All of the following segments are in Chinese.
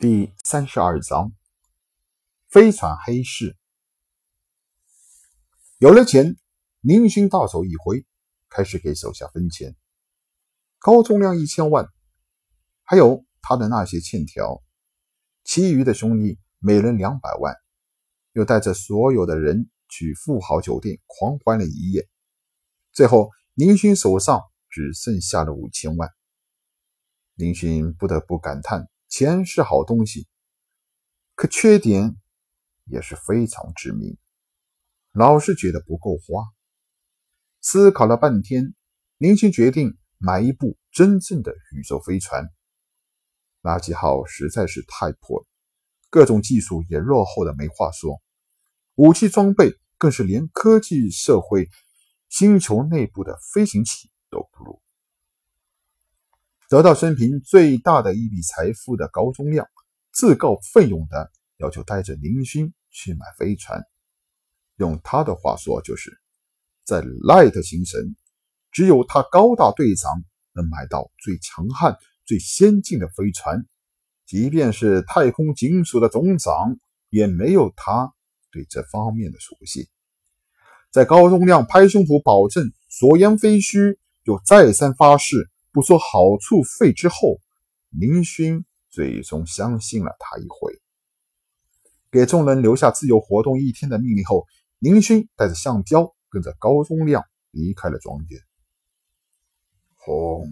第三十二章，飞船黑市。有了钱，林勋大手一挥，开始给手下分钱。高宗亮一千万，还有他的那些欠条，其余的兄弟每人两百万，又带着所有的人去富豪酒店狂欢了一夜。最后，林勋手上只剩下了五千万。林勋不得不感叹。钱是好东西，可缺点也是非常致命，老是觉得不够花。思考了半天，林星决定买一部真正的宇宙飞船。垃圾号实在是太破了，各种技术也落后的没话说，武器装备更是连科技社会星球内部的飞行器都不如。得到生平最大的一笔财富的高宗亮，自告奋勇的要求带着林勋去买飞船。用他的话说，就是在 Light 星神，只有他高大队长能买到最强悍、最先进的飞船，即便是太空警署的总长，也没有他对这方面的熟悉。在高宗亮拍胸脯保证所言非虚，又再三发誓。不说好处费之后，林勋最终相信了他一回，给众人留下自由活动一天的命令后，林勋带着橡胶跟着高宗亮离开了庄园。轰！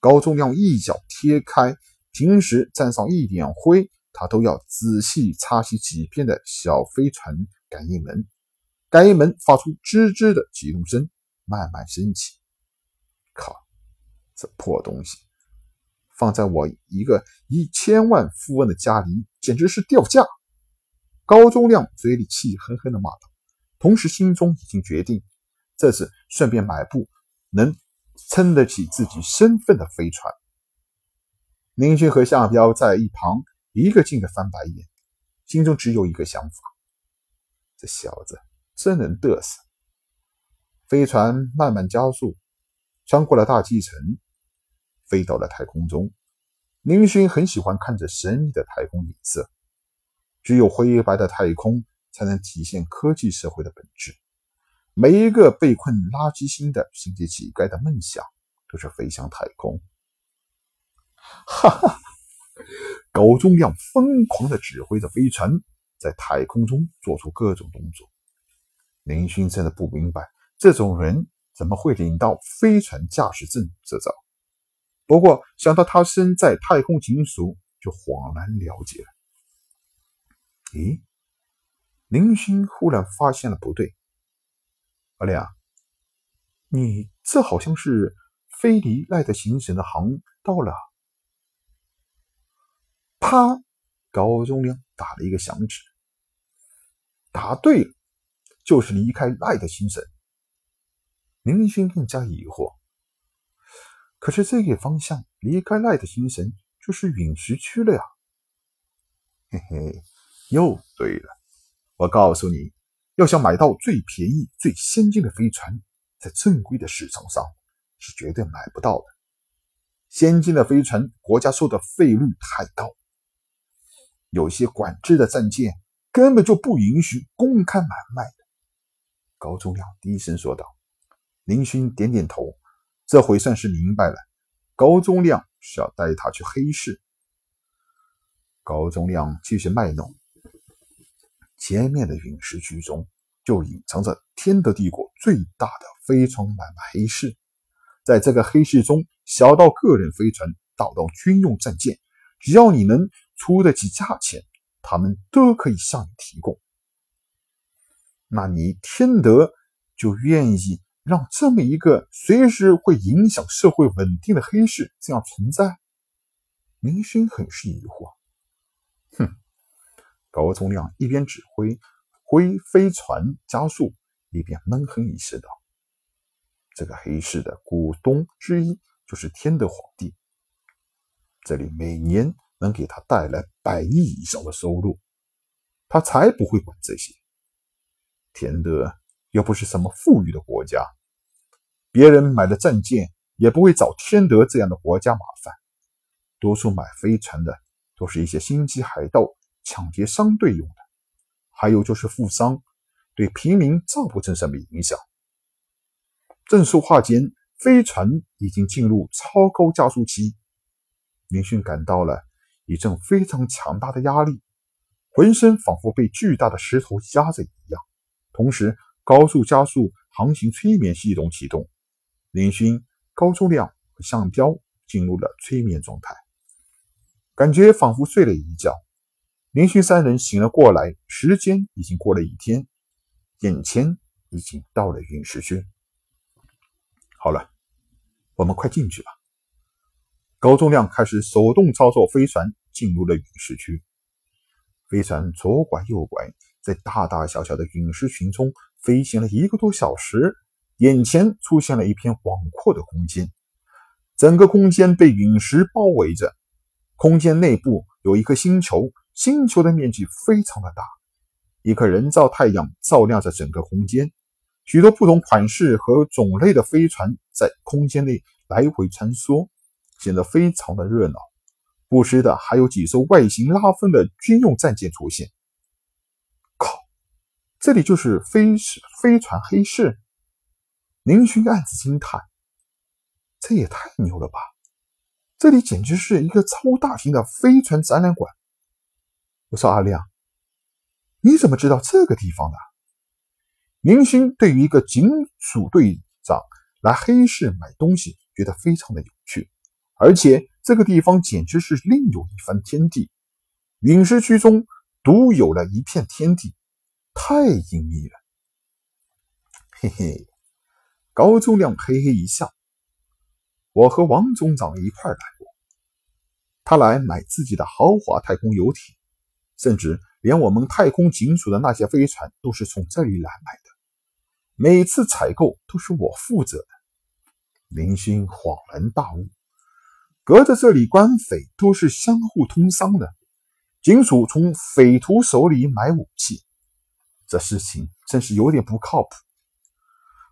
高宗亮一脚踢开，平时沾上一点灰，他都要仔细擦洗几遍的小飞船感应门，感应门发出吱吱的启动声，慢慢升起。这破东西放在我一个一千万富翁的家里，简直是掉价！高宗亮嘴里气哼哼的骂道，同时心中已经决定，这次顺便买部能撑得起自己身份的飞船。明军和夏彪在一旁一个劲的翻白眼，心中只有一个想法：这小子真能嘚瑟！飞船慢慢加速，穿过了大气层。飞到了太空中，林勋很喜欢看着神秘的太空景色。只有灰白的太空才能体现科技社会的本质。每一个被困垃圾星的星际乞丐的梦想都是飞向太空。哈哈，高宗亮疯狂地指挥着飞船在太空中做出各种动作。林勋真的不明白，这种人怎么会领到飞船驾驶证这招。不过想到他身在太空警署，就恍然了解了。咦，林星忽然发现了不对。阿亮，你这好像是飞离赖特行省的航道了。啪！高宗亮打了一个响指。答对了，就是离开赖特行省。林星更加疑惑。可是这个方向离开赖的星神就是陨石区了呀！嘿嘿，又对了。我告诉你，要想买到最便宜、最先进的飞船，在正规的市场上是绝对买不到的。先进的飞船，国家收的费率太高，有些管制的战舰根本就不允许公开买卖的。高宗亮低声说道。林勋点点头。这回算是明白了，高宗亮是要带他去黑市。高宗亮继续卖弄，前面的陨石区中就隐藏着天德帝国最大的飞船买卖黑市。在这个黑市中，小到个人飞船，大到军用战舰，只要你能出得起价钱，他们都可以向你提供。那你天德就愿意？让这么一个随时会影响社会稳定的黑市这样存在，明勋很是疑惑。哼，高宗亮一边指挥挥飞船加速，一边闷哼一声道：“这个黑市的股东之一就是天德皇帝，这里每年能给他带来百亿以上的收入，他才不会管这些。天德。”又不是什么富裕的国家，别人买的战舰也不会找天德这样的国家麻烦。多数买飞船的都是一些星际海盗抢劫商队用的，还有就是富商对平民造不成什么影响。正说话间，飞船已经进入超高加速期，林迅感到了一阵非常强大的压力，浑身仿佛被巨大的石头压着一样。同时，高速加速航行催眠系统启动，林勋、高中亮和向彪进入了催眠状态，感觉仿佛睡了一觉。林勋三人醒了过来，时间已经过了一天，眼前已经到了陨石区。好了，我们快进去吧。高中亮开始手动操作飞船进入了陨石区。飞船左拐右拐，在大大小小的陨石群中飞行了一个多小时，眼前出现了一片广阔的空间。整个空间被陨石包围着，空间内部有一颗星球，星球的面积非常的大，一颗人造太阳照亮着整个空间。许多不同款式和种类的飞船在空间内来回穿梭，显得非常的热闹。不时的还有几艘外形拉风的军用战舰出现。这里就是飞飞船黑市。林勋暗自惊叹：“这也太牛了吧！这里简直是一个超大型的飞船展览馆。”我说：“阿亮，你怎么知道这个地方的？”明星对于一个警署队长来黑市买东西，觉得非常的有趣，而且这个地方简直是另有一番天地。陨石区中独有了一片天地，太隐秘了。嘿嘿，高宗亮嘿嘿一笑。我和王总长一块来过，他来买自己的豪华太空游艇，甚至连我们太空警署的那些飞船都是从这里来买的。每次采购都是我负责的。林勋恍然大悟，隔着这里官匪都是相互通商的，警署从匪徒手里买武器，这事情真是有点不靠谱。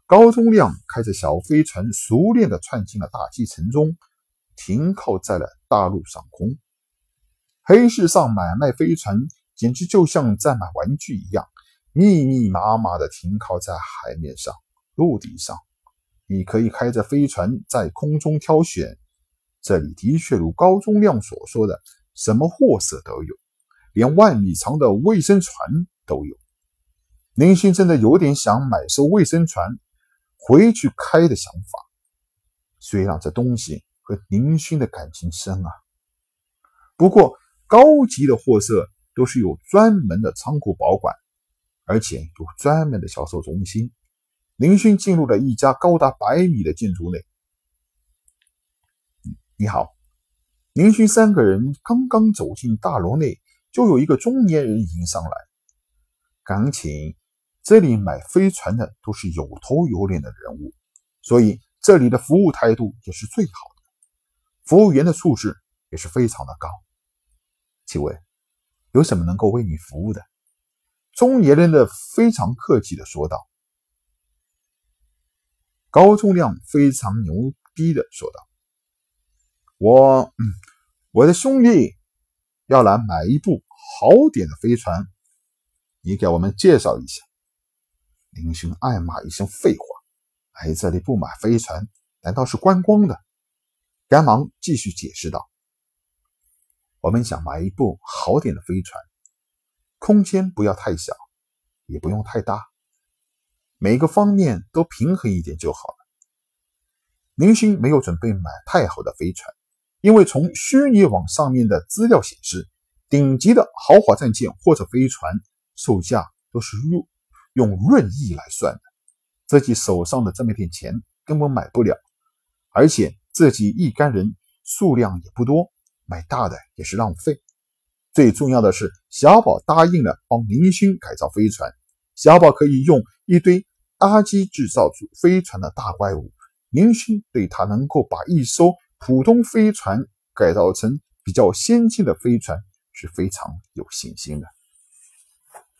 高宗亮开着小飞船，熟练地窜进了大气层中，停靠在了大陆上空。黑市上买卖飞船，简直就像在买玩具一样。密密麻麻的停靠在海面上、陆地上，你可以开着飞船在空中挑选。这里的确如高宗亮所说的，什么货色都有，连万米长的卫生船都有。林勋真的有点想买艘卫生船回去开的想法。虽然这东西和林勋的感情深啊，不过高级的货色都是有专门的仓库保管。而且有专门的销售中心。林勋进入了一家高达百米的建筑内。你好，林勋三个人刚刚走进大楼内，就有一个中年人迎上来。赶请，这里买飞船的都是有头有脸的人物，所以这里的服务态度也是最好的，服务员的素质也是非常的高。请问，有什么能够为你服务的？中年人的非常客气的说道：“高宗亮非常牛逼的说道，我，我的兄弟要来买一部好点的飞船，你给我们介绍一下。”林勋暗骂一声：“废话，来这里不买飞船，难道是观光的？”赶忙继续解释道：“我们想买一部好点的飞船。”空间不要太小，也不用太大，每个方面都平衡一点就好了。林星没有准备买太好的飞船，因为从虚拟网上面的资料显示，顶级的豪华战舰或者飞船售价都是入用润亿来算的，自己手上的这么点钱根本买不了，而且自己一干人数量也不多，买大的也是浪费。最重要的是，小宝答应了帮林勋改造飞船。小宝可以用一堆垃圾制造出飞船的大怪物。林勋对他能够把一艘普通飞船改造成比较先进的飞船是非常有信心的。